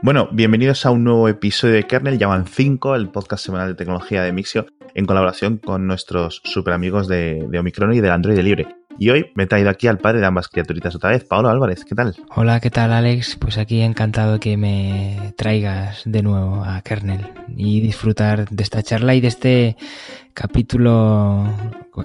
Bueno, bienvenidos a un nuevo episodio de Kernel, llaman 5, el podcast semanal de tecnología de Mixio, en colaboración con nuestros super amigos de, de Omicron y del Android Libre. Y hoy me he traído aquí al padre de ambas criaturitas otra vez, Pablo Álvarez, ¿qué tal? Hola, ¿qué tal Alex? Pues aquí encantado que me traigas de nuevo a Kernel y disfrutar de esta charla y de este capítulo,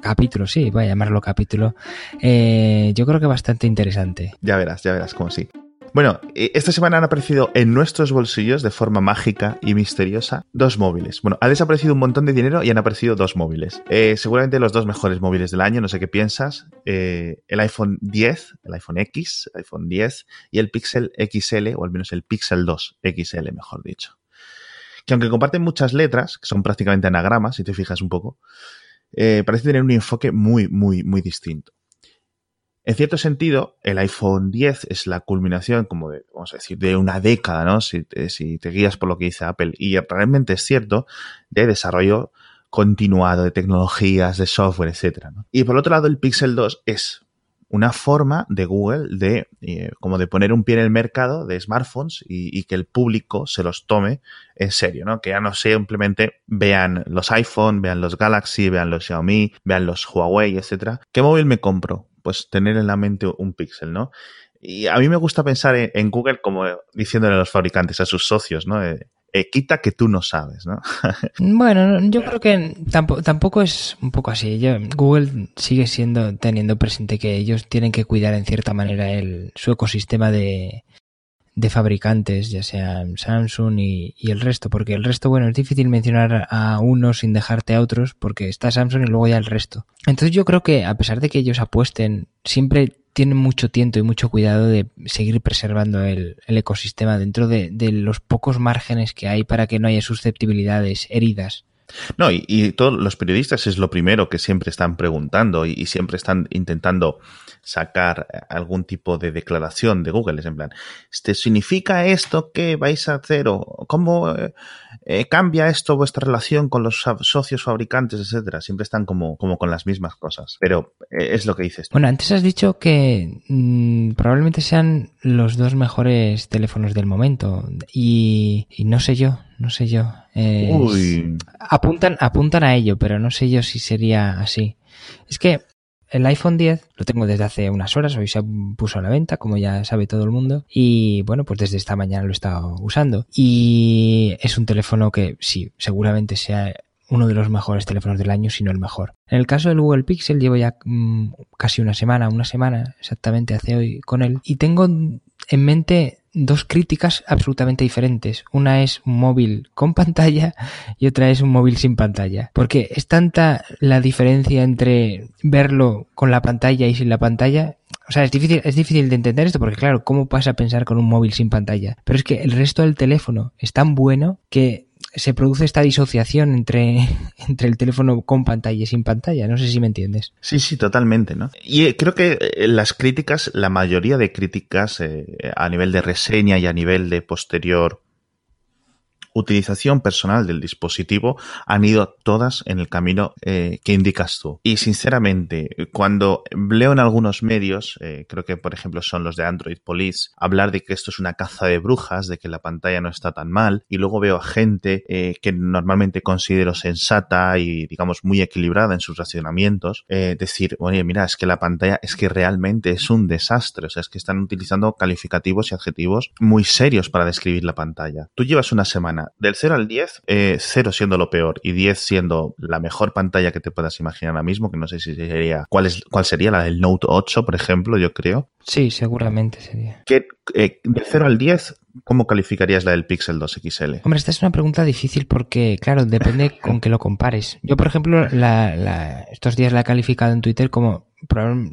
capítulo, sí, voy a llamarlo capítulo, eh, yo creo que bastante interesante. Ya verás, ya verás cómo sí. Bueno, eh, esta semana han aparecido en nuestros bolsillos de forma mágica y misteriosa dos móviles. Bueno, ha desaparecido un montón de dinero y han aparecido dos móviles. Eh, seguramente los dos mejores móviles del año, no sé qué piensas. Eh, el iPhone 10, el iPhone X, el iPhone 10 y el Pixel XL, o al menos el Pixel 2 XL, mejor dicho. Que aunque comparten muchas letras, que son prácticamente anagramas, si te fijas un poco, parece tener un enfoque muy, muy, muy distinto. En cierto sentido, el iPhone 10 es la culminación, como de, vamos a decir, de una década, ¿no? Si te, guías por lo que dice Apple. Y realmente es cierto, de desarrollo continuado de tecnologías, de software, etcétera. Y por otro lado, el Pixel 2 es una forma de Google de eh, como de poner un pie en el mercado de smartphones y, y, que el público se los tome en serio, ¿no? Que ya no simplemente vean los iPhone, vean los Galaxy, vean los Xiaomi, vean los Huawei, etcétera. ¿Qué móvil me compro? Pues tener en la mente un píxel, ¿no? Y a mí me gusta pensar en, Google como diciéndole a los fabricantes, a sus socios, ¿no? Eh, eh, quita que tú no sabes, ¿no? bueno, yo creo que tampoco, es un poco así. Google sigue siendo, teniendo presente que ellos tienen que cuidar en cierta manera el, su ecosistema de, de fabricantes, ya sean Samsung y, el resto, porque el resto, bueno, es difícil mencionar a uno sin dejarte a otros, porque está Samsung y luego ya el resto. Entonces yo creo que a pesar de que ellos apuesten, siempre tienen mucho tiento y mucho cuidado de seguir preservando el, ecosistema dentro de, de, los pocos márgenes que hay para que no haya susceptibilidades, heridas. No, y, todos los periodistas es lo primero que siempre están preguntando y, siempre están intentando sacar algún tipo de declaración de Google. Es en plan, ¿este ¿significa esto que vais a hacer? ¿O cómo eh, cambia esto vuestra relación con los socios fabricantes, etcétera? Siempre están como, como con las mismas cosas. Pero eh, es lo que dices. Bueno, antes has dicho que mmm, probablemente sean los dos mejores teléfonos del momento. Y no sé yo, no sé yo. Eh, Uy. Apuntan, apuntan a ello, pero no sé yo si sería así. Es que el iPhone 10 lo tengo desde hace unas horas, hoy se puso a la venta, como ya sabe todo el mundo, y bueno, pues desde esta mañana lo he estado usando. Y es un teléfono que sí, seguramente sea uno de los mejores teléfonos del año, si no el mejor. En el caso del Google Pixel llevo ya mmm, casi una semana, una semana exactamente hace hoy con él, y tengo en mente dos críticas absolutamente diferentes. Una es un móvil con pantalla y otra es un móvil sin pantalla. Porque es tanta la diferencia entre verlo con la pantalla y sin la pantalla. O sea, es difícil, es difícil de entender esto porque, claro, ¿cómo vas a pensar con un móvil sin pantalla? Pero es que el resto del teléfono es tan bueno que se produce esta disociación entre, entre el teléfono con pantalla y sin pantalla. No sé si me entiendes. Sí, sí, totalmente, ¿no? Y creo que las críticas, la mayoría de críticas eh, a nivel de reseña y a nivel de posterior utilización personal del dispositivo han ido todas en el camino eh, que indicas tú. Y sinceramente, cuando leo en algunos medios, eh, creo que por ejemplo son los de Android Police, hablar de que esto es una caza de brujas, de que la pantalla no está tan mal, y luego veo a gente eh, que normalmente considero sensata y digamos muy equilibrada en sus racionamientos, decir, oye, mira, es que la pantalla es que realmente es un desastre, o sea, es que están utilizando calificativos y adjetivos muy serios para describir la pantalla. Tú llevas una semana del 0 al 10, eh, 0 siendo lo peor y 10 siendo la mejor pantalla que te puedas imaginar ahora mismo, que no sé si sería, ¿cuál, es, cuál sería? La del Note 8, por ejemplo, yo creo. Sí, seguramente sería. ¿Qué, eh, del 0 al 10, ¿cómo calificarías la del Pixel 2 XL? Hombre, esta es una pregunta difícil porque, claro, depende con que lo compares. Yo, por ejemplo, la, la, estos días la he calificado en Twitter como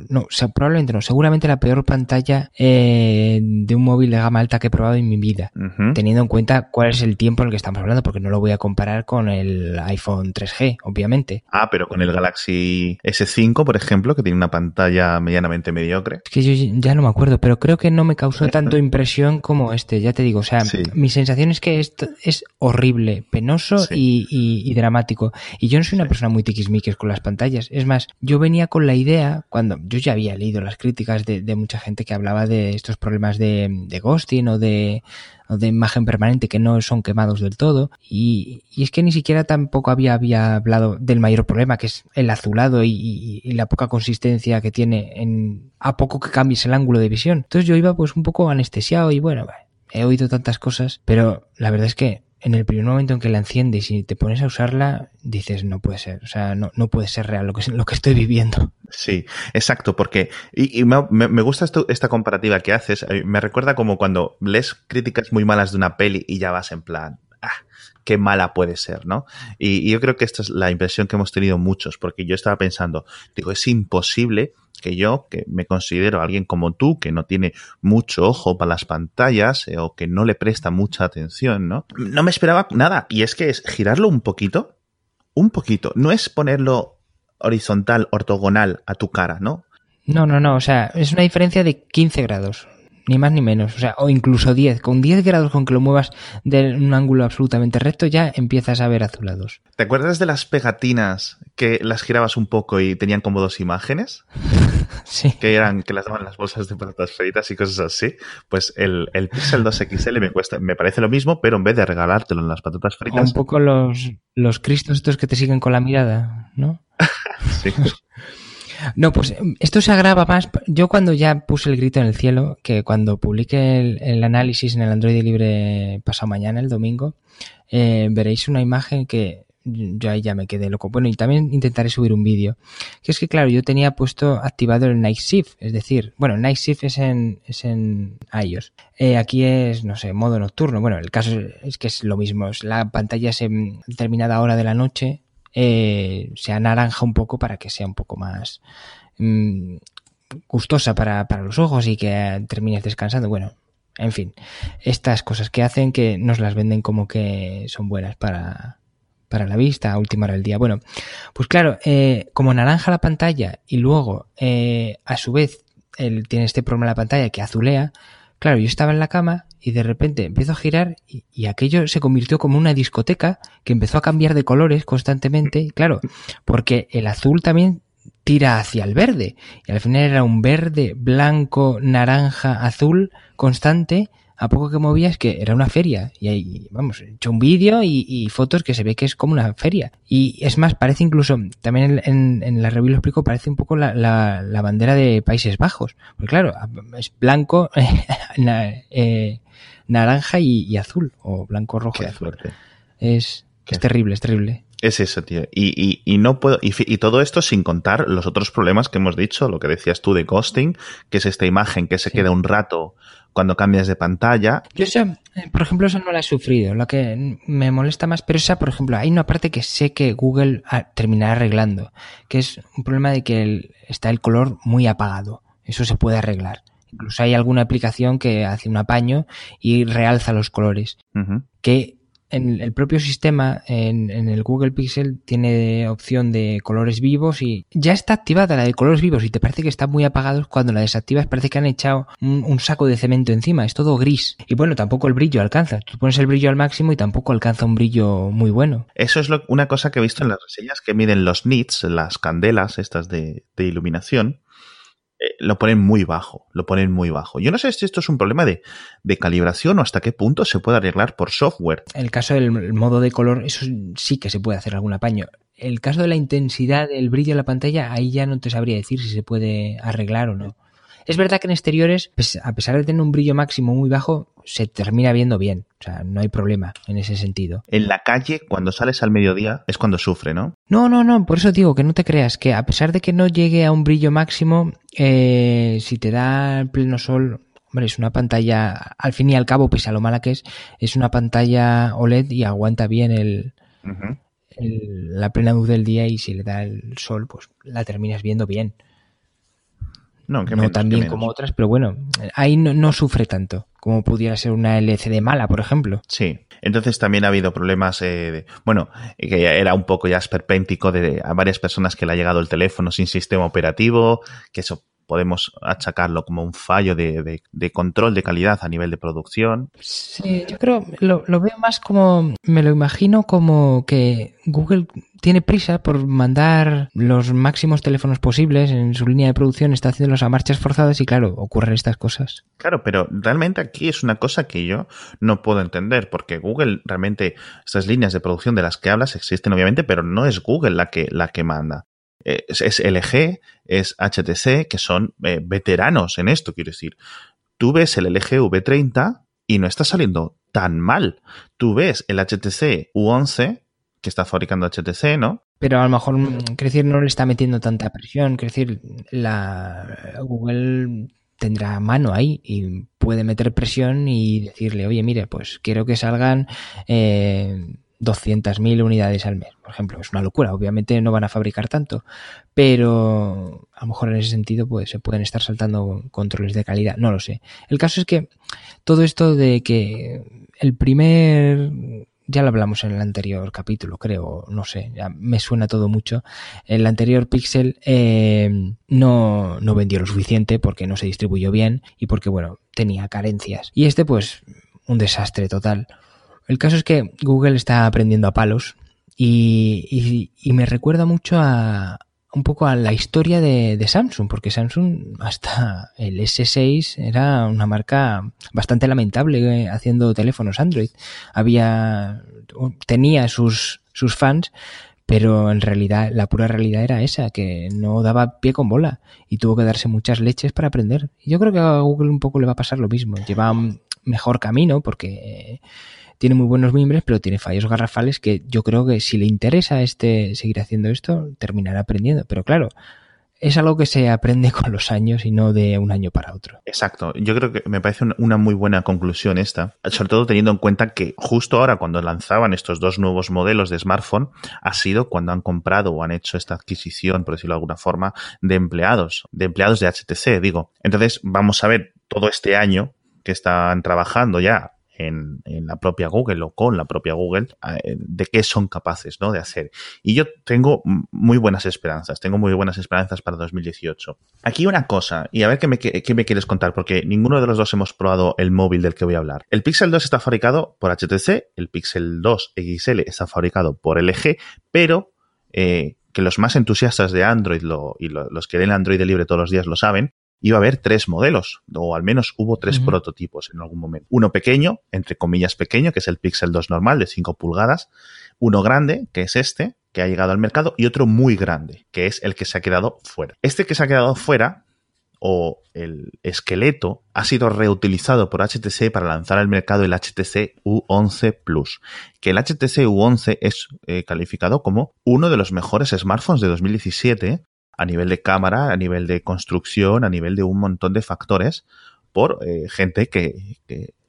no, probablemente no, seguramente la peor pantalla eh, de un móvil de gama alta que he probado en mi vida, uh -huh. teniendo en cuenta cuál es el tiempo en el que estamos hablando, porque no lo voy a comparar con el iPhone 3G, obviamente. Ah, pero con el Galaxy S5, por ejemplo, que tiene una pantalla medianamente mediocre. Es que yo ya no me acuerdo, pero creo que no me causó tanto impresión como este, ya te digo, o sea, sí. mi sensación es que esto es horrible, penoso sí. y, y, y, dramático. Y yo no soy una persona muy tiquismiquis con las pantallas, es más, yo venía con la idea cuando yo ya había leído las críticas de, mucha gente que hablaba de estos problemas de, de ghosting o de, imagen permanente que no son quemados del todo. Y, es que ni siquiera tampoco había, hablado del mayor problema, que es el azulado y la poca consistencia que tiene en a poco que cambies el ángulo de visión. Entonces yo iba pues un poco anestesiado y bueno, he oído tantas cosas, pero la verdad es que en el primer momento en que la enciendes y te pones a usarla, dices, no puede ser, o sea, no, no puede ser real lo que, lo que estoy viviendo. Sí, exacto, porque, y, me, me, gusta esto, esta comparativa que haces, me recuerda como cuando lees críticas muy malas de una peli y ya vas en plan, qué mala puede ser, ¿no? Y, yo creo que esta es la impresión que hemos tenido muchos, porque yo estaba pensando, digo, es imposible que yo, que me considero alguien como tú, que no tiene mucho ojo para las pantallas eh, o que no le presta mucha atención, ¿no? No me esperaba nada. Y es que es girarlo un poquito, un poquito. No es ponerlo horizontal, ortogonal a tu cara, ¿no? No, no, no. O sea, es una diferencia de 15 grados ni más ni menos, o sea, o incluso 10. Con 10 grados con que lo muevas de un ángulo absolutamente recto ya empiezas a ver azulados. ¿Te acuerdas de las pegatinas que las girabas un poco y tenían como dos imágenes? sí. Que eran, que las daban las bolsas de patatas fritas y cosas así. Pues el, el Pixel 2 XL me cuesta, me parece lo mismo, pero en vez de regalártelo en las patatas fritas. O un poco los, los cristos estos que te siguen con la mirada, ¿no? sí. No, pues esto se agrava más. Yo cuando ya puse el grito en el cielo, que cuando publique el, el análisis en el Android libre pasado mañana, el domingo, eh, veréis una imagen que yo ahí ya me quedé loco. Bueno, y también intentaré subir un vídeo. Que es que, claro, yo tenía puesto activado el Night Shift, es decir, bueno, Night Shift es en, es en iOS. Eh, aquí es, no sé, modo nocturno. Bueno, el caso es que es lo mismo. La pantalla es en determinada hora de la noche, eh, se anaranja un poco para que sea un poco más mmm, gustosa para, para, los ojos y que termines descansando. Bueno, en fin, estas cosas que hacen que nos las venden como que son buenas para, para la vista a última hora del día. Bueno, pues claro, eh, como naranja la pantalla y luego eh, a su vez él tiene este problema en la pantalla que azulea, claro, yo estaba en la cama y de repente empiezo a girar y, y, aquello se convirtió como una discoteca que empezó a cambiar de colores constantemente. Claro, porque el azul también tira hacia el verde. Y al final era un verde, blanco, naranja, azul constante. A poco que movías que era una feria. Y ahí, vamos, he hecho un vídeo y, y, fotos que se ve que es como una feria. Y es más, parece incluso, también en, la review lo explico, parece un poco la, la, la bandera de Países Bajos. Porque claro, es blanco, eh, naranja y, y, azul, o blanco, rojo Qué y azul. fuerte. Es, Qué es terrible, es terrible. Es eso, tío. Y, y, y no puedo. Y, y, todo esto sin contar los otros problemas que hemos dicho, lo que decías tú de ghosting, que es esta imagen que se sí. queda un rato cuando cambias de pantalla. Yo esa, por ejemplo, eso no la he sufrido. Lo que me molesta más, pero esa, por ejemplo, hay una parte que sé que Google terminará arreglando, que es un problema de que el, está el color muy apagado. Eso se puede arreglar. Incluso hay alguna aplicación que hace un apaño y realza los colores. Uh -huh. Que en el propio sistema, en, el Google Pixel, tiene opción de colores vivos y ya está activada la de colores vivos y te parece que están muy apagados. Cuando la desactivas parece que han echado un, un, saco de cemento encima, es todo gris. Y bueno, tampoco el brillo alcanza. Tú pones el brillo al máximo y tampoco alcanza un brillo muy bueno. Eso es lo, una cosa que he visto en las reseñas que miden los nits, las candelas estas de, de iluminación eh, lo ponen muy bajo, lo ponen muy bajo. Yo no sé si esto es un problema de, de, calibración o hasta qué punto se puede arreglar por software. El caso del modo de color, eso sí que se puede hacer algún apaño. El caso de la intensidad del brillo de la pantalla, ahí ya no te sabría decir si se puede arreglar o no. Es verdad que en exteriores, pues, a pesar de tener un brillo máximo muy bajo, se termina viendo bien. O sea, no hay problema en ese sentido. En la calle, cuando sales al mediodía, es cuando sufre, ¿no? No, no, no. Por eso digo que no te creas que a pesar de que no llegue a un brillo máximo, eh, si te da pleno sol, hombre, es una pantalla, al fin y al cabo, pese a lo mala que es, es una pantalla OLED y aguanta bien el, uh -huh. el la plena luz del día y si le da el sol, pues la terminas viendo bien. No, no menos, tan bien como otras, pero bueno, ahí no, no, sufre tanto como pudiera ser una LCD mala, por ejemplo. Sí, entonces también ha habido problemas, eh, de, bueno, que era un poco ya esperpéntico de a varias personas que le ha llegado el teléfono sin sistema operativo, que eso podemos achacarlo como un fallo de, de, de, control de calidad a nivel de producción. Sí, yo creo, lo, lo, veo más como, me lo imagino como que Google tiene prisa por mandar los máximos teléfonos posibles en su línea de producción, está haciéndolos a marchas forzadas y claro, ocurren estas cosas. Claro, pero realmente aquí es una cosa que yo no puedo entender, porque Google realmente, estas líneas de producción de las que hablas existen obviamente, pero no es Google la que, la que manda. Es, es LG, es HTC, que son eh, veteranos en esto, quiero decir. Tú ves el LG V30 y no está saliendo tan mal. Tú ves el HTC U11 que está fabricando HTC, ¿no? Pero a lo mejor, mm, decir, no le está metiendo tanta presión. Decir, la Google tendrá mano ahí y puede meter presión y decirle, oye, mire, pues quiero que salgan eh, 200.000 unidades al mes, por ejemplo. Es una locura, obviamente no van a fabricar tanto, pero a lo mejor en ese sentido pues se pueden estar saltando controles de calidad, no lo sé. El caso es que todo esto de que el primer ya lo hablamos en el anterior capítulo, creo, no sé, ya me suena todo mucho. El anterior Pixel eh, no, no vendió lo suficiente porque no se distribuyó bien y porque, bueno, tenía carencias. Y este, pues, un desastre total. El caso es que Google está aprendiendo a palos y, y, y me recuerda mucho a, un poco a la historia de, Samsung, porque Samsung hasta el S6 era una marca bastante lamentable eh, haciendo teléfonos Android. Había, tenía sus, sus fans, pero en realidad la pura realidad era esa, que no daba pie con bola y tuvo que darse muchas leches para aprender. Y yo creo que a Google un poco le va a pasar lo mismo. Lleva mejor camino porque tiene muy buenos miembros, pero tiene fallos garrafales que yo creo que si le interesa este seguir haciendo esto, terminará aprendiendo. Pero claro, es algo que se aprende con los años y no de un año para otro. Exacto. Yo creo que me parece una muy buena conclusión esta, sobre todo teniendo en cuenta que justo ahora cuando lanzaban estos dos nuevos modelos de smartphone ha sido cuando han comprado o han hecho esta adquisición, por decirlo de alguna forma, de empleados, de empleados de HTC, digo. Entonces vamos a ver todo este año que están trabajando ya en, la propia Google o con la propia Google eh, de qué son capaces ¿no? de hacer. Y yo tengo muy buenas esperanzas, tengo muy buenas esperanzas para 2018. Aquí una cosa, y a ver qué me, quieres contar, porque ninguno de los dos hemos probado el móvil del que voy a hablar. El Pixel 2 está fabricado por HTC, el Pixel 2 XL está fabricado por LG, pero eh, que los más entusiastas de Android y lo, los que leen Android libre todos los días lo saben, iba a haber tres modelos, o al menos hubo tres uh -huh. prototipos en algún momento. Uno pequeño, entre comillas pequeño, que es el Pixel 2 normal de 5 pulgadas, uno grande, que es este, que ha llegado al mercado, y otro muy grande, que es el que se ha quedado fuera. Este que se ha quedado fuera, o el esqueleto, ha sido reutilizado por HTC para lanzar al mercado el HTC U11 Plus, que el HTC U11 es eh, calificado como uno de los mejores smartphones de 2017 a nivel de cámara, a nivel de construcción, a nivel de un montón de factores, por eh, gente que,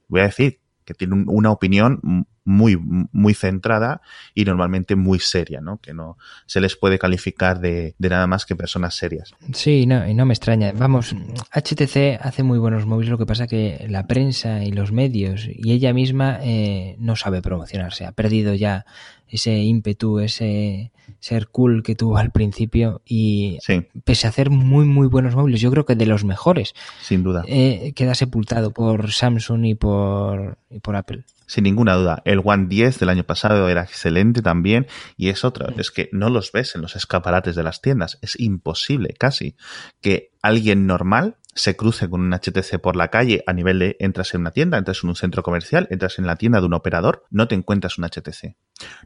voy a decir, que tiene un, una opinión muy, muy centrada y normalmente muy seria, ¿no? Que no se les puede calificar de, de nada más que personas serias. Sí, no, y no me extraña. Vamos, HTC hace muy buenos móviles, lo que pasa que la prensa y los medios y ella misma eh, no sabe promocionarse. Ha perdido ya ese ímpetu, ese ser cool que tuvo al principio y sí. pese a hacer muy muy buenos móviles, yo creo que de los mejores. Sin duda. Eh, queda sepultado por Samsung y por, y por Apple. Sin ninguna duda. El One 10 del año pasado era excelente también y es otro. Es que no los ves en los escaparates de las tiendas. Es imposible casi que alguien normal se cruce con un HTC por la calle a nivel de entras en una tienda, entras en un centro comercial, entras en la tienda de un operador, no te encuentras un HTC.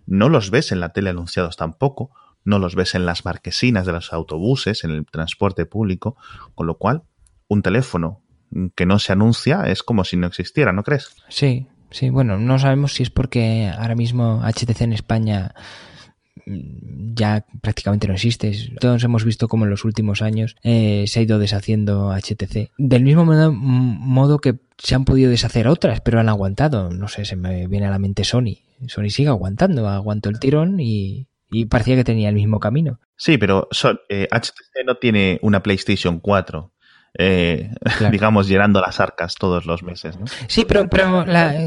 No los ves en la tele anunciados tampoco, no los ves en las marquesinas de los autobuses, en el transporte público, con lo cual un teléfono que no se anuncia es como si no existiera, ¿no crees? Sí, sí, bueno, no sabemos si es porque ahora mismo HTC en España ya prácticamente no existe. Todos hemos visto como en los últimos años eh, se ha ido deshaciendo HTC. Del mismo modo, que se han podido deshacer otras, pero han aguantado. No sé, se me viene a la mente Sony. Sony sigue aguantando, aguantó el tirón y, parecía que tenía el mismo camino. Sí, pero eh, HTC no tiene una PlayStation 4. Eh, digamos, llenando las arcas todos los meses. ¿no? Sí, pero, pero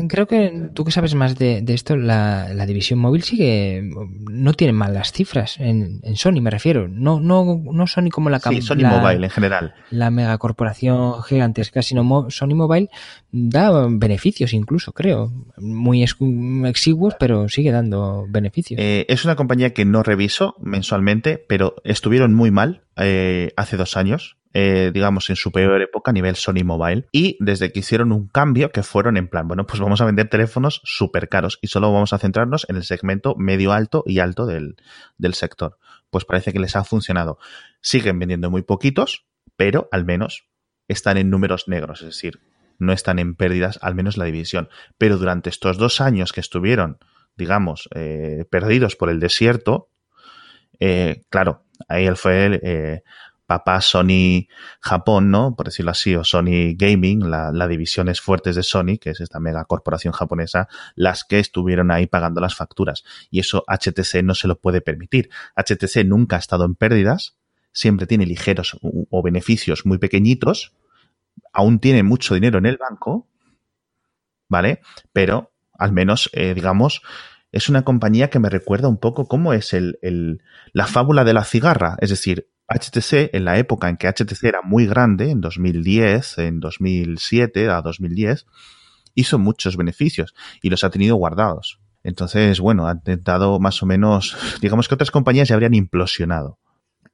creo que tú que sabes más de, esto, la, división móvil sigue, no tiene malas cifras en, Sony, me refiero. No, no, no Sony como la Sí, Sony Mobile en general. La megacorporación gigantesca, sino Sony Mobile da beneficios incluso, creo. Muy exiguos, pero sigue dando beneficios. Eh, es una compañía que no reviso mensualmente, pero estuvieron muy mal eh, hace dos años. Eh, digamos, en su peor época a nivel Sony Mobile. Y desde que hicieron un cambio que fueron en plan, bueno, pues vamos a vender teléfonos súper caros y solo vamos a centrarnos en el segmento medio alto y alto del, del sector. Pues parece que les ha funcionado. Siguen vendiendo muy poquitos, pero al menos están en números negros, es decir, no están en pérdidas, al menos la división. Pero durante estos dos años que estuvieron, digamos, eh, perdidos por el desierto, eh, claro, ahí él fue papá Sony Japón, ¿no? Por decirlo así, o Sony Gaming, la, la divisiones fuertes de Sony, que es esta mega corporación japonesa, las que estuvieron ahí pagando las facturas. Y eso HTC no se lo puede permitir. HTC nunca ha estado en pérdidas, siempre tiene ligeros o beneficios muy pequeñitos, aún tiene mucho dinero en el banco, ¿vale? Pero al menos, eh, digamos, es una compañía que me recuerda un poco cómo es el, la fábula de la cigarra. Es decir, HTC, en la época en que HTC era muy grande, en 2010, en 2007 a 2010, hizo muchos beneficios y los ha tenido guardados. Entonces, bueno, ha intentado más o menos, digamos que otras compañías ya habrían implosionado.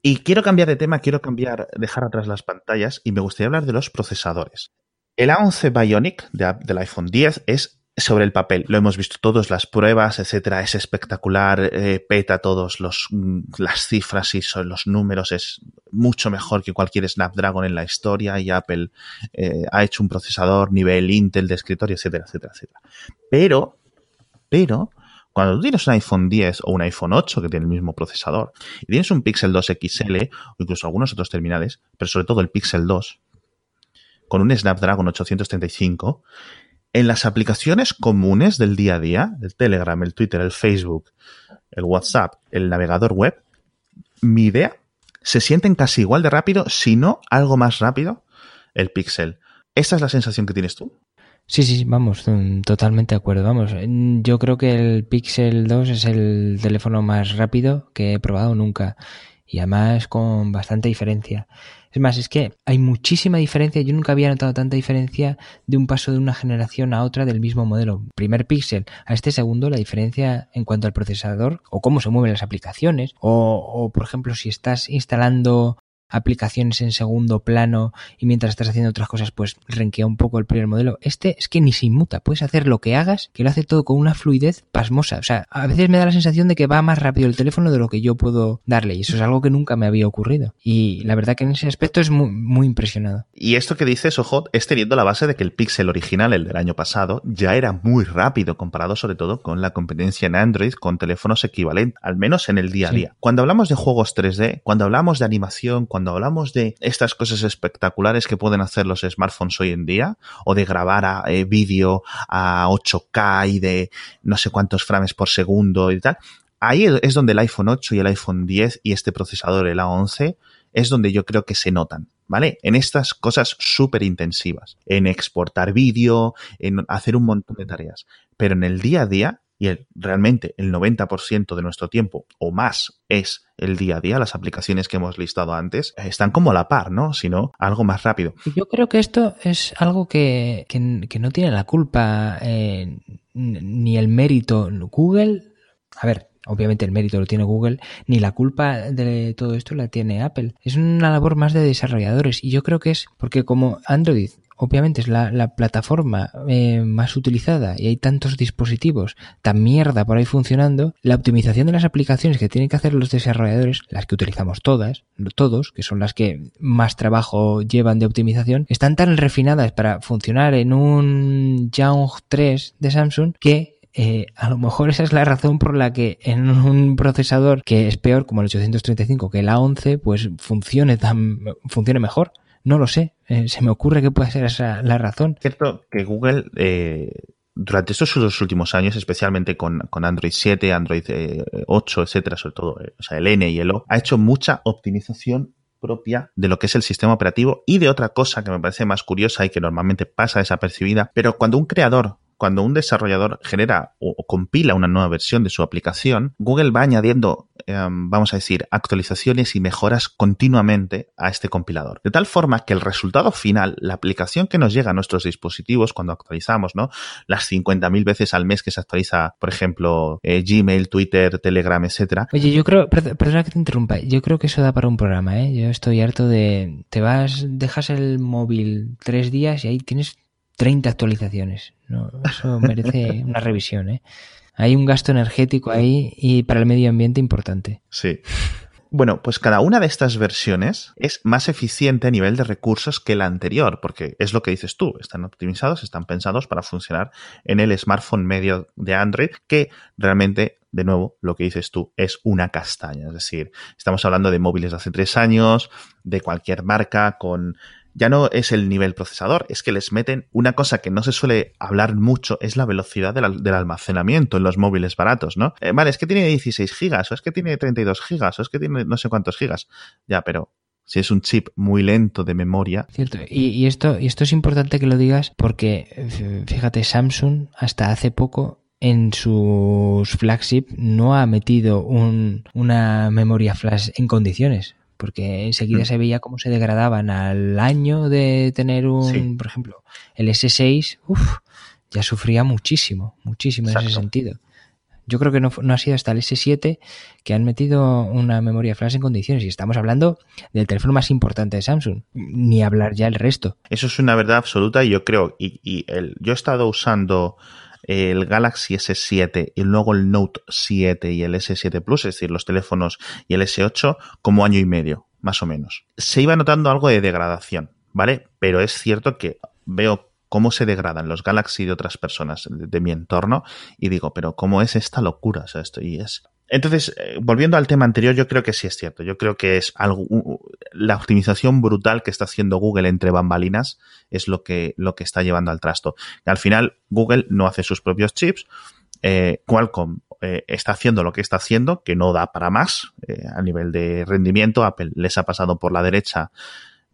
Y quiero cambiar de tema, quiero cambiar, dejar atrás las pantallas y me gustaría hablar de los procesadores. El A11 Bionic del iPhone 10 es sobre el papel. Lo hemos visto todos, las pruebas, etcétera. Es espectacular, eh, peta todos los mm, las cifras y son los números. Es mucho mejor que cualquier Snapdragon en la historia y Apple eh, ha hecho un procesador nivel Intel de escritorio, etcétera, etcétera, etcétera. Pero, pero cuando tú tienes un iPhone 10 o un iPhone 8 que tiene el mismo procesador y tienes un Pixel 2 XL o incluso algunos otros terminales, pero sobre todo el Pixel 2 con un Snapdragon 835, en las aplicaciones comunes del día a día, el Telegram, el Twitter, el Facebook, el WhatsApp, el navegador web, mi idea, se sienten casi igual de rápido, si no algo más rápido, el Pixel. ¿Esta es la sensación que tienes tú? Sí, sí, vamos, mm, totalmente de acuerdo. Vamos, mm, yo creo que el Pixel 2 es el teléfono más rápido que he probado nunca y además con bastante diferencia. Es más, es que hay muchísima diferencia. Yo nunca había notado tanta diferencia de un paso de una generación a otra del mismo modelo. Primer Pixel a este segundo, la diferencia en cuanto al procesador o cómo se mueven las aplicaciones o, o por ejemplo, si estás instalando aplicaciones en segundo plano y mientras estás haciendo otras cosas pues renquea un poco el primer modelo. Este es que ni se inmuta, puedes hacer lo que hagas, que lo hace todo con una fluidez pasmosa. O sea, a veces me da la sensación de que va más rápido el teléfono de lo que yo puedo darle y eso es algo que nunca me había ocurrido. Y la verdad que en ese aspecto es muy, muy impresionado. Y esto que dices, ojo, es teniendo la base de que el Pixel original, el del año pasado, ya era muy rápido comparado sobre todo con la competencia en Android con teléfonos equivalentes, al menos en el día a día. Cuando hablamos de juegos 3D, cuando hablamos de animación, cuando hablamos de estas cosas espectaculares que pueden hacer los smartphones hoy en día, o de grabar a, eh, vídeo a 8K y de no sé cuántos frames por segundo y tal, ahí es donde el iPhone 8 y el iPhone 10 y este procesador, el A11, es donde yo creo que se notan. ¿Vale? En estas cosas súper intensivas, en exportar vídeo, en hacer un montón de tareas. Pero en el día a día, y realmente el 90% de nuestro tiempo o más es el día a día, las aplicaciones que hemos listado antes, están como a la par, ¿no? Sino algo más rápido. Yo creo que esto es algo que, no tiene la culpa eh, ni el mérito Google. A ver, obviamente el mérito lo tiene Google, ni la culpa de todo esto la tiene Apple. Es una labor más de desarrolladores y yo creo que es porque como Android obviamente es la, plataforma eh, más utilizada y hay tantos dispositivos tan mierda por ahí funcionando, la optimización de las aplicaciones que tienen que hacer los desarrolladores, las que utilizamos todas, todos, que son las que más trabajo llevan de optimización, están tan refinadas para funcionar en un Young 3 de Samsung que eh, a lo mejor esa es la razón por la que en un procesador que es peor como el 835 que el A11, pues funcione tan, funcione mejor. No lo sé. Eh, se me ocurre que puede ser esa la razón. Cierto que Google, eh, durante estos últimos años, especialmente con, Android 7, Android 8, eh, etcétera, sobre todo, o sea, el N y el O, ha hecho mucha optimización propia de lo que es el sistema operativo y de otra cosa que me parece más curiosa y que normalmente pasa desapercibida, pero cuando un creador cuando un desarrollador genera o, compila una nueva versión de su aplicación, Google va añadiendo, em, vamos a decir, actualizaciones y mejoras continuamente a este compilador. De tal forma que el resultado final, la aplicación que nos llega a nuestros dispositivos cuando actualizamos, ¿no? Las 50.000 veces al mes que se actualiza, por ejemplo, eh, Gmail, Twitter, Telegram, etcétera. Oye, yo creo, perdona que te interrumpa, yo creo que eso da para un programa, ¿eh? Yo estoy harto de, te vas, dejas el móvil tres días y ahí tienes 30 actualizaciones. No, eso merece una revisión. ¿eh? Hay un gasto energético ahí y para el medio ambiente importante. Sí. Bueno, pues cada una de estas versiones es más eficiente a nivel de recursos que la anterior, porque es lo que dices tú, están optimizados, están pensados para funcionar en el smartphone medio de Android, que realmente, de nuevo, lo que dices tú es una castaña. Es decir, estamos hablando de móviles de hace tres años, de cualquier marca, con ya no es el nivel procesador, es que les meten una cosa que no se suele hablar mucho, es la velocidad del, almacenamiento en los móviles baratos, ¿no? Eh, vale, es que tiene 16 gigas, o es que tiene 32 gigas, o es que tiene no sé cuántos gigas. Ya, pero si es un chip muy lento de memoria. Cierto, y, esto, y esto es importante que lo digas porque, fíjate, Samsung hasta hace poco en sus flagship no ha metido una memoria flash en condiciones porque enseguida mm. se veía cómo se degradaban al año de tener un, por ejemplo, el S6, uff, ya sufría muchísimo, muchísimo en ese sentido. Yo creo que no, no, ha sido hasta el S7 que han metido una memoria flash en condiciones y estamos hablando del teléfono más importante de Samsung, ni hablar ya el resto. Eso es una verdad absoluta y yo creo, y, y el, yo he estado usando el Galaxy S7 y luego el Note 7 y el S7 Plus, es decir, los teléfonos y el S8, como año y medio, más o menos. Se iba notando algo de degradación, ¿vale? Pero es cierto que veo cómo se degradan los Galaxy de otras personas de, mi entorno y digo, pero ¿cómo es esta locura? O sea, esto y es entonces, eh, volviendo al tema anterior, yo creo que sí es cierto. Yo creo que es algo, la optimización brutal que está haciendo Google entre bambalinas es lo que, lo que está llevando al trasto. Al final, Google no hace sus propios chips. Eh, Qualcomm eh, está haciendo lo que está haciendo, que no da para más a nivel de rendimiento. Apple les ha pasado por la derecha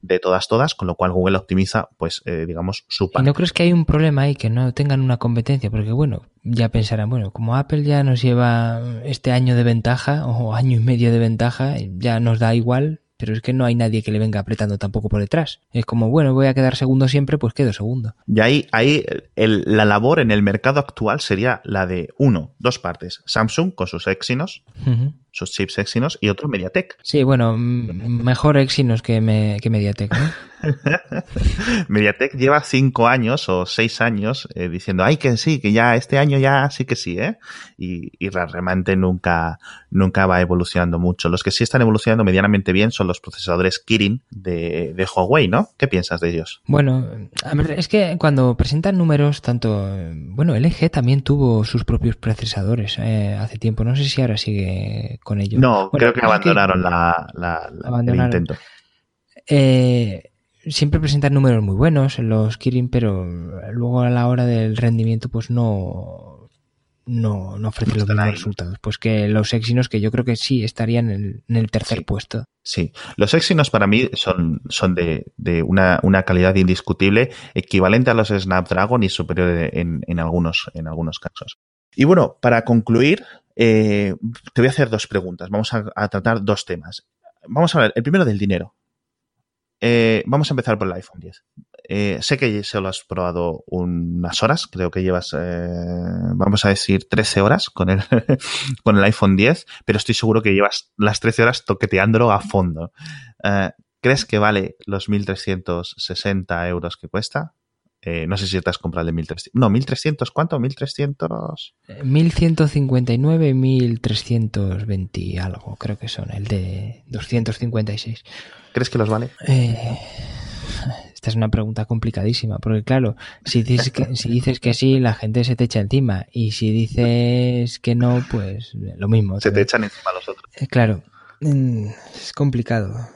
de todas, todas, con lo cual Google optimiza, pues, eh, digamos, su parte. ¿Y no crees que hay un problema ahí que no tengan una competencia? Porque, bueno, ya pensarán, bueno, como Apple ya nos lleva este año de ventaja o año y medio de ventaja, ya nos da igual, pero es que no hay nadie que le venga apretando tampoco por detrás. Es como, bueno, voy a quedar segundo siempre, pues quedo segundo. Y ahí, ahí la labor en el mercado actual sería la de, uno, dos partes. Samsung con sus Exynos, sus chips Exynos, y otro MediaTek. Sí, bueno, mejor Exynos que, me, que MediaTek, ¿no? Mediatek lleva cinco años o seis años eh, diciendo, ay, que sí, que ya este año ya sí que sí, ¿eh? Y, realmente nunca, nunca va evolucionando mucho. Los que sí están evolucionando medianamente bien son los procesadores Kirin de, de Huawei, ¿no? ¿Qué piensas de ellos? Bueno, es que cuando presentan números, tanto, bueno, LG también tuvo sus propios procesadores eh, hace tiempo. No sé si ahora sigue con. No, creo que abandonaron la, el intento. Eh, siempre presentan números muy buenos en los Kirin, pero luego a la hora del rendimiento pues no no, no ofrecen los mismos resultados. Pues que los Exynos que yo creo que sí estarían en el, tercer puesto. Sí, los Exynos para mí son, son de, de una, una, calidad indiscutible, equivalente a los Snapdragon y superior en, en, algunos, en algunos casos. Y bueno, para concluir, eh, te voy a hacer dos preguntas. Vamos a, tratar dos temas. Vamos a ver, el primero del dinero. Eh, vamos a empezar por el iPhone 10. Eh, sé que se lo has probado unas horas, creo que llevas, vamos a decir, 13 horas con el, con el iPhone 10, pero estoy seguro que llevas las 13 horas toqueteándolo a fondo. ¿Crees que vale los 1.360 euros que cuesta? No sé si te has comprado el de 1300. No, 1300, ¿cuánto? 1300. 1159 y 1320 algo, creo que son, el de 256. ¿Crees que los vale? Eh, esta es una pregunta complicadísima, porque claro, si dices, que, si dices que sí, la gente se te echa encima, y si dices que no, pues lo mismo. Se te echan encima los otros. Eh, claro, mm, es complicado,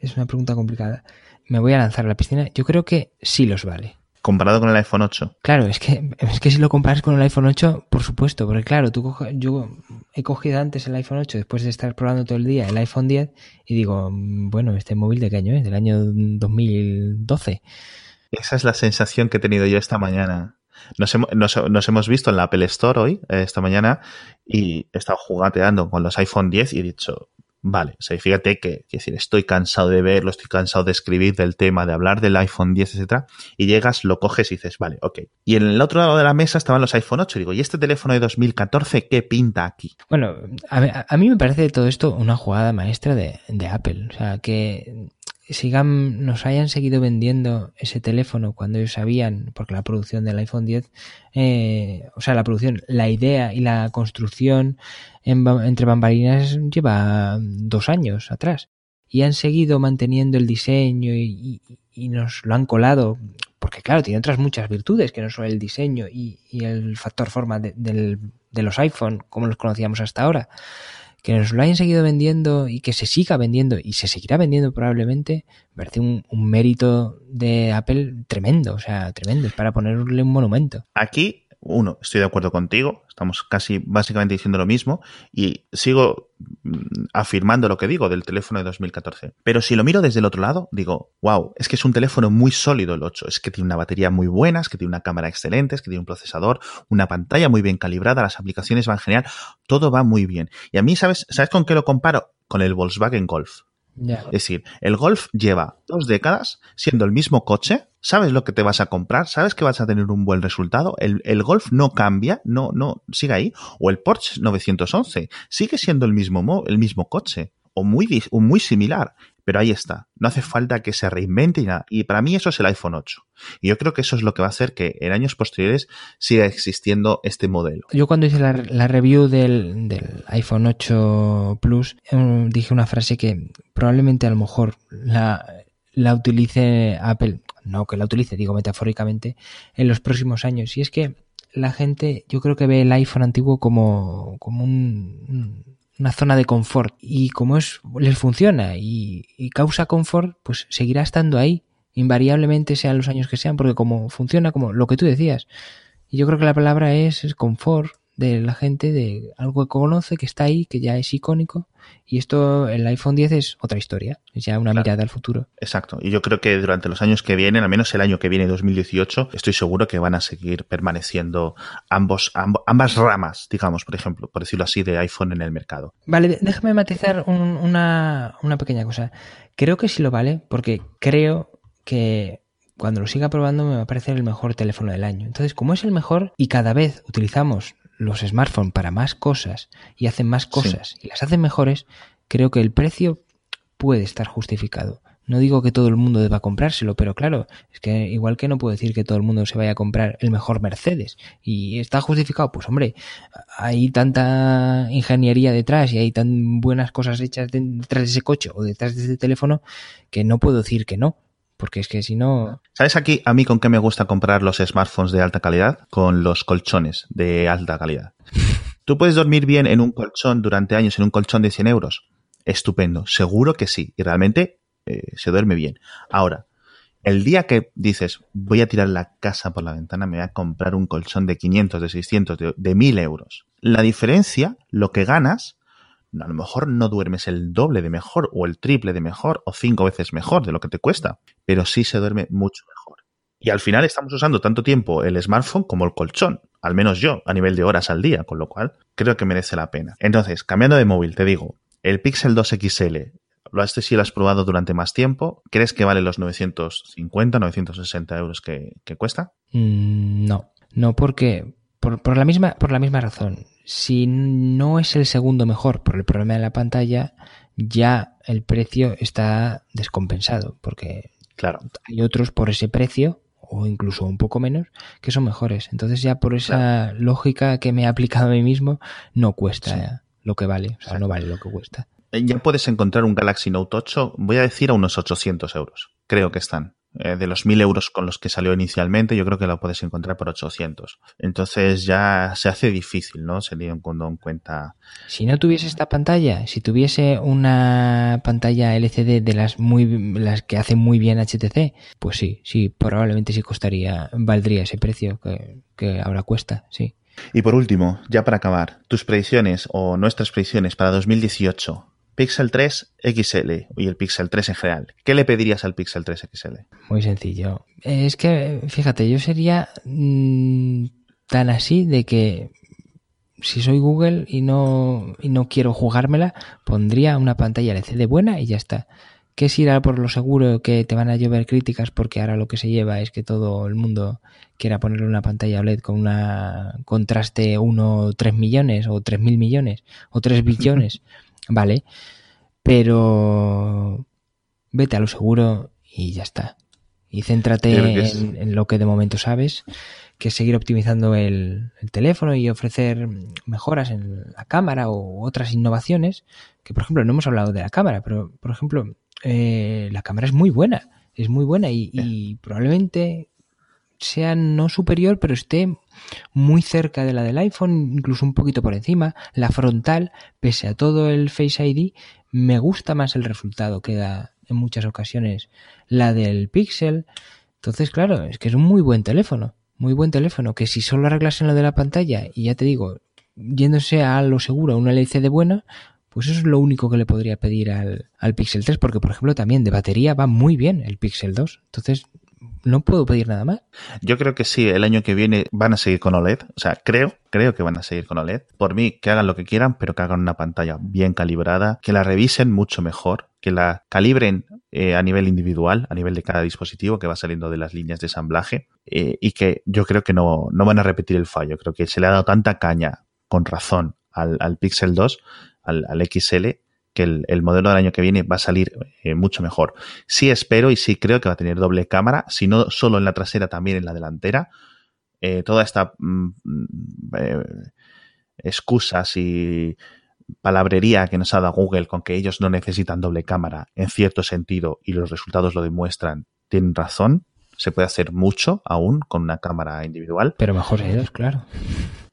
es una pregunta complicada. Me voy a lanzar a la piscina. Yo creo que sí los vale. Comparado con el iPhone 8. Claro, es que, es que si lo comparas con el iPhone 8, por supuesto, porque claro, tú coges, yo he cogido antes el iPhone 8 después de estar probando todo el día el iPhone 10 y digo, mm, bueno, este móvil de qué año es, del año 2012. Esa es la sensación que he tenido yo esta mañana. Nos hemos, nos, hemos visto en la Apple Store hoy, eh, esta mañana, y he estado jugateando con los iPhone 10 y he dicho, Vale, o sea, fíjate que, decir, estoy cansado de verlo, estoy cansado de escribir del tema, de hablar del iPhone 10, etcétera, y llegas, lo coges y dices, vale, ok. Y en el otro lado de la mesa estaban los iPhone 8, y digo, ¿y este teléfono de 2014 qué pinta aquí? Bueno, a, mí me parece todo esto una jugada maestra de, de Apple, o sea, que sigan, nos hayan seguido vendiendo ese teléfono cuando ellos sabían, porque la producción del iPhone 10, eh, o sea, la producción, la idea y la construcción entre bambalinas lleva dos años atrás. Y han seguido manteniendo el diseño y, nos lo han colado, porque claro, tiene otras muchas virtudes que no solo el diseño y, el factor forma de, de los iPhone como los conocíamos hasta ahora que nos lo hayan seguido vendiendo y que se siga vendiendo y se seguirá vendiendo probablemente, me parece un, mérito de Apple tremendo, o sea, tremendo, es para ponerle un monumento. Aquí uno, estoy de acuerdo contigo, estamos casi básicamente diciendo lo mismo y sigo mm, afirmando lo que digo del teléfono de 2014. Pero si lo miro desde el otro lado, digo, wow, es que es un teléfono muy sólido el 8, es que tiene una batería muy buena, es que tiene una cámara excelente, es que tiene un procesador, una pantalla muy bien calibrada, las aplicaciones van genial, todo va muy bien. Y a mí, ¿sabes, ¿sabes con qué lo comparo? Con el Volkswagen Golf. Es decir, el Golf lleva dos décadas siendo el mismo coche, sabes lo que te vas a comprar, sabes que vas a tener un buen resultado, el, el, Golf no cambia, no, no, sigue ahí, o el Porsche 911 sigue siendo el mismo, el mismo coche, o muy, muy similar. Pero ahí está, no hace falta que se reinvente y nada. Y para mí eso es el iPhone 8. Y yo creo que eso es lo que va a hacer que en años posteriores siga existiendo este modelo. Yo cuando hice la, review del, iPhone 8 Plus em, dije una frase que probablemente a lo mejor la, la utilice Apple, no que la utilice, digo metafóricamente, en los próximos años. Y es que la gente yo creo que ve el iPhone antiguo como, como un una zona de confort y como es les funciona y, causa confort, pues seguirá estando ahí invariablemente sean los años que sean, porque como funciona como lo que tú decías. Y yo creo que la palabra es, es confort, de la gente, de algo que conoce, que está ahí, que ya es icónico. Y esto, el iPhone 10 es otra historia, es ya una mirada al futuro. Exacto. Y yo creo que durante los años que vienen, al menos el año que viene, 2018, estoy seguro que van a seguir permaneciendo ambos, ambas ramas, digamos, por ejemplo, por decirlo así, de iPhone en el mercado. Vale, déjame matizar una, una pequeña cosa. Creo que sí lo vale, porque creo que cuando lo siga probando me va a parecer el mejor teléfono del año. Entonces, como es el mejor y cada vez utilizamos los smartphones para más cosas y hacen más cosas y las hacen mejores, creo que el precio puede estar justificado. No digo que todo el mundo deba comprárselo, pero claro, es que igual que no puedo decir que todo el mundo se vaya a comprar el mejor Mercedes y está justificado, pues hombre, hay tanta ingeniería detrás y hay tan buenas cosas hechas detrás de ese coche o detrás de ese teléfono que no puedo decir que no. Porque es que si no. ¿Sabes aquí a mí con qué me gusta comprar los smartphones de alta calidad? Con los colchones de alta calidad. ¿Tú puedes dormir bien en un colchón durante años, en un colchón de 100 euros? Estupendo, seguro que sí. Y realmente eh, se duerme bien. Ahora, el día que dices, voy a tirar la casa por la ventana, me voy a comprar un colchón de 500, de 600, de, de 1000 euros. La diferencia, lo que ganas, a lo mejor no duermes el doble de mejor o el triple de mejor o cinco veces mejor de lo que te cuesta, pero sí se duerme mucho mejor. Y al final estamos usando tanto tiempo el smartphone como el colchón, al menos yo, a nivel de horas al día, con lo cual creo que merece la pena. Entonces, cambiando de móvil, te digo, el Pixel 2 XL, lo este sí lo has probado durante más tiempo, ¿crees que vale los 950, 960 euros que, cuesta? Mm, no, no porque por, la misma, por la misma razón si no es el segundo mejor por el problema de la pantalla, ya el precio está descompensado, porque claro. hay otros por ese precio o incluso un poco menos que son mejores. Entonces ya por esa lógica que me he aplicado a mí mismo, no cuesta lo que vale, o sea, no vale lo que cuesta. Ya puedes encontrar un Galaxy Note 8, voy a decir a unos 800 euros. Creo que están. Eh, de los 1000 euros con los que salió inicialmente, yo creo que lo puedes encontrar por 800. Entonces ya se hace difícil, ¿no? Se teniendo en cuenta. Si no tuviese esta pantalla, si tuviese una pantalla LCD de las muy las que hacen muy bien HTC, pues sí, sí, probablemente sí costaría, valdría ese precio que, que ahora cuesta, sí. Y por último, ya para acabar, tus predicciones o nuestras predicciones para 2018. Pixel 3 XL y el Pixel 3 en general. ¿Qué le pedirías al Pixel 3 XL? Muy sencillo. Es que, fíjate, yo sería mmm, tan así de que si soy Google y no, y no quiero jugármela, pondría una pantalla LCD buena y ya está. ¿Qué es ir a por lo seguro que te van a llover críticas porque ahora lo que se lleva es que todo el mundo quiera ponerle una pantalla OLED con una contraste 1 3 millones o 3 mil millones o 3 billones? vale, pero vete a lo seguro y ya está. Y céntrate en, en, lo que de momento sabes, que es seguir optimizando el, el, teléfono y ofrecer mejoras en la cámara o otras innovaciones, que por ejemplo no hemos hablado de la cámara, pero por ejemplo eh, la cámara es muy buena, es muy buena y, y probablemente sea no superior, pero esté muy cerca de la del iPhone, incluso un poquito por encima. La frontal, pese a todo el Face ID, me gusta más el resultado que da en muchas ocasiones la del Pixel. Entonces, claro, es que es un muy buen teléfono, muy buen teléfono, que si solo arreglasen lo de la pantalla, y ya te digo, yéndose a lo seguro, una LCD buena, pues eso es lo único que le podría pedir al, al Pixel 3, porque por ejemplo también de batería va muy bien el Pixel 2. Entonces, no puedo pedir nada más. Yo creo que sí, el año que viene van a seguir con OLED. O sea, creo, creo que van a seguir con OLED. Por mí, que hagan lo que quieran, pero que hagan una pantalla bien calibrada, que la revisen mucho mejor, que la calibren eh, a nivel individual, a nivel de cada dispositivo que va saliendo de las líneas de ensamblaje, eh, y que yo creo que no, no van a repetir el fallo. Creo que se le ha dado tanta caña, con razón, al, al Pixel 2, al, al XL, que el, el, modelo del año que viene va a salir eh, mucho mejor. Sí espero y sí creo que va a tener doble cámara, si no solo en la trasera, también en la delantera. Eh, toda esta mm, eh, excusas y palabrería que nos ha dado Google con que ellos no necesitan doble cámara, en cierto sentido, y los resultados lo demuestran, tienen razón. Se puede hacer mucho aún con una cámara individual. Pero mejor ellos, claro.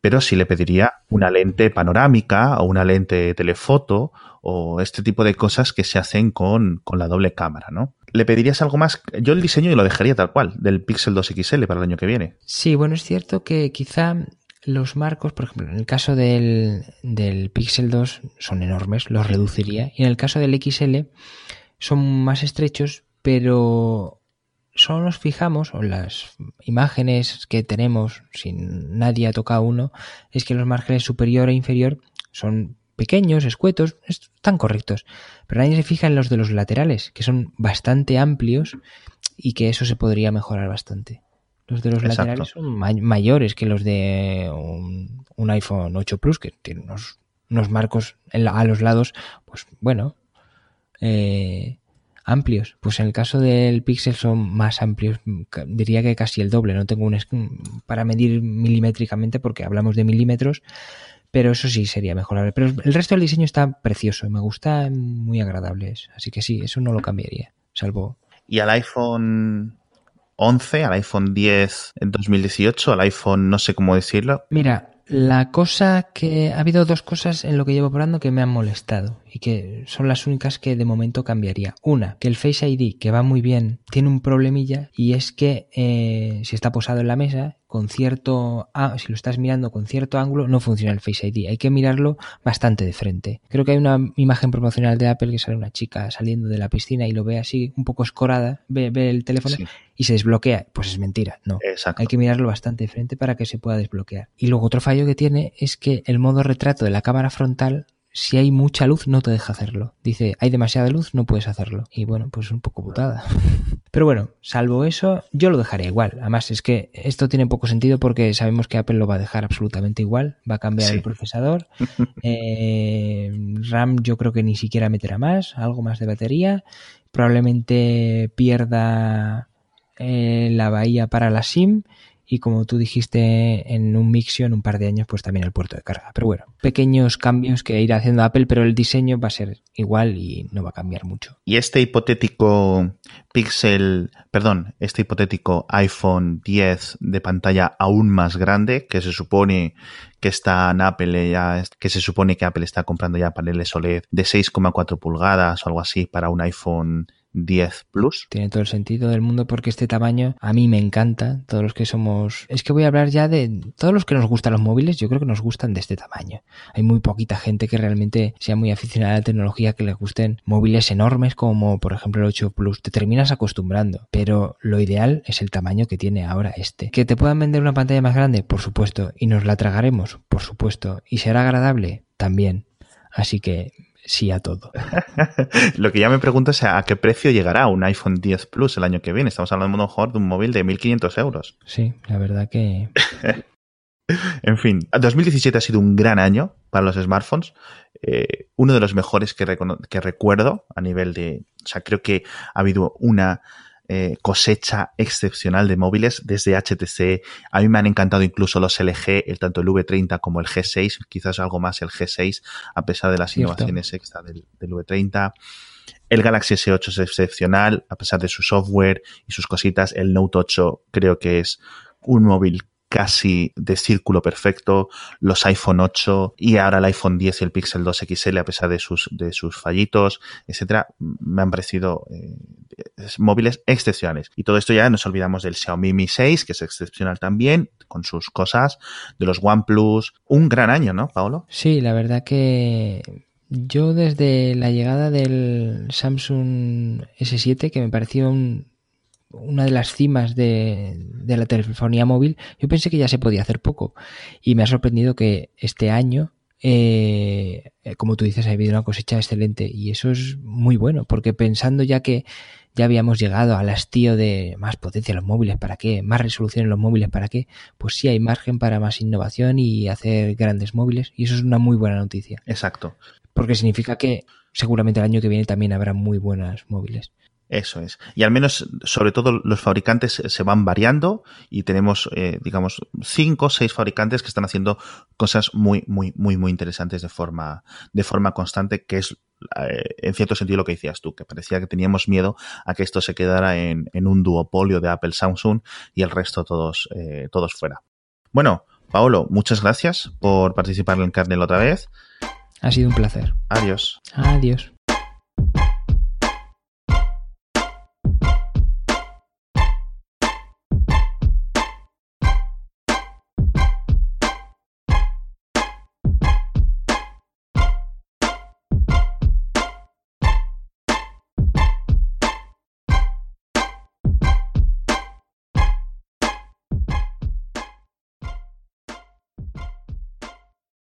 Pero sí le pediría una lente panorámica o una lente telefoto o este tipo de cosas que se hacen con, con la doble cámara, ¿no? ¿Le pedirías algo más? Yo el diseño lo dejaría tal cual, del Pixel 2 XL para el año que viene. Sí, bueno, es cierto que quizá los marcos, por ejemplo, en el caso del, del Pixel 2 son enormes, los reduciría. Y en el caso del XL son más estrechos, pero solo nos fijamos, o las imágenes que tenemos, si nadie ha tocado uno, es que los márgenes superior e inferior son pequeños, escuetos, están correctos. Pero nadie se fija en los de los laterales, que son bastante amplios y que eso se podría mejorar bastante. Los de los Exacto. laterales son may mayores que los de un, un, iPhone 8 Plus, que tiene unos, unos marcos la, a los lados, pues bueno, eh, amplios. Pues en el caso del Pixel son más amplios, diría que casi el doble. No tengo un para medir milimétricamente porque hablamos de milímetros, pero eso sí sería mejorable. Pero el resto del diseño está precioso, me gusta, muy agradable. Así que sí, eso no lo cambiaría, salvo. ¿Y al iPhone 11, al iPhone 10 en 2018, al iPhone no sé cómo decirlo? Mira, la cosa que ha habido dos cosas en lo que llevo probando que me han molestado y que son las únicas que de momento cambiaría. Una, que el Face ID, que va muy bien, tiene un problemilla y es que eh, si está posado en la mesa, con cierto, ah, si lo estás mirando con cierto ángulo, no funciona el Face ID. Hay que mirarlo bastante de frente. Creo que hay una imagen promocional de Apple que sale una chica saliendo de la piscina y lo ve así, un poco escorada, ve, ve el teléfono sí. y se desbloquea. Pues es mentira, no. Exacto. Hay que mirarlo bastante de frente para que se pueda desbloquear. Y luego otro fallo que tiene es que el modo retrato de la cámara frontal si hay mucha luz no te deja hacerlo. Dice, hay demasiada luz, no puedes hacerlo. Y bueno, pues un poco putada. Pero bueno, salvo eso, yo lo dejaría igual. Además, es que esto tiene poco sentido porque sabemos que Apple lo va a dejar absolutamente igual. Va a cambiar sí. el procesador. Eh, RAM yo creo que ni siquiera meterá más, algo más de batería. Probablemente pierda eh, la bahía para la SIM y como tú dijiste en un Mixio en un par de años pues también el puerto de carga. Pero bueno, pequeños cambios que irá haciendo Apple, pero el diseño va a ser igual y no va a cambiar mucho. Y este hipotético Pixel, perdón, este hipotético iPhone 10 de pantalla aún más grande que se supone que está en Apple ya, que se supone que Apple está comprando ya paneles OLED de 6,4 pulgadas o algo así para un iPhone 10 Plus. Tiene todo el sentido del mundo porque este tamaño a mí me encanta. Todos los que somos... Es que voy a hablar ya de... Todos los que nos gustan los móviles, yo creo que nos gustan de este tamaño. Hay muy poquita gente que realmente sea muy aficionada a la tecnología que le gusten móviles enormes como por ejemplo el 8 Plus. Te terminas acostumbrando. Pero lo ideal es el tamaño que tiene ahora este. ¿Que te puedan vender una pantalla más grande? Por supuesto. ¿Y nos la tragaremos? Por supuesto. ¿Y será agradable? También. Así que sí a todo. Lo que ya me pregunto es a qué precio llegará un iPhone 10 Plus el año que viene. Estamos hablando a lo mejor de un móvil de 1.500 euros. Sí, la verdad que... en fin, 2017 ha sido un gran año para los smartphones. Eh, uno de los mejores que, que recuerdo a nivel de... O sea, creo que ha habido una eh, cosecha excepcional de móviles desde HTC. A mí me han encantado incluso los LG, el, tanto el V30 como el G6, quizás algo más el G6, a pesar de las innovaciones extra del, del V30. El Galaxy S8 es excepcional, a pesar de su software y sus cositas. El Note 8 creo que es un móvil casi de círculo perfecto, los iPhone 8 y ahora el iPhone 10 y el Pixel 2 XL a pesar de sus, de sus fallitos, etcétera, me han parecido eh, móviles excepcionales. Y todo esto ya nos olvidamos del Xiaomi Mi 6, que es excepcional también, con sus cosas, de los OnePlus. Un gran año, ¿no, Paolo? Sí, la verdad que yo desde la llegada del Samsung S7, que me pareció un, una de las cimas de, de, la telefonía móvil, yo pensé que ya se podía hacer poco. Y me ha sorprendido que este año, eh, como tú dices, ha habido una cosecha excelente. Y eso es muy bueno, porque pensando ya que ya habíamos llegado al hastío de más potencia en los móviles, ¿para qué? Más resolución en los móviles, ¿para qué? Pues sí hay margen para más innovación y hacer grandes móviles. Y eso es una muy buena noticia. Exacto. Porque significa que seguramente el año que viene también habrá muy buenos móviles. Eso es. Y al menos, sobre todo, los fabricantes se van variando y tenemos, eh, digamos, cinco o seis fabricantes que están haciendo cosas muy, muy, muy, muy interesantes de forma, de forma constante, que es, eh, en cierto sentido, lo que decías tú, que parecía que teníamos miedo a que esto se quedara en, en un duopolio de Apple Samsung y el resto todos, eh, todos fuera. Bueno, Paolo, muchas gracias por participar en el otra vez. Ha sido un placer. Adiós. Adiós.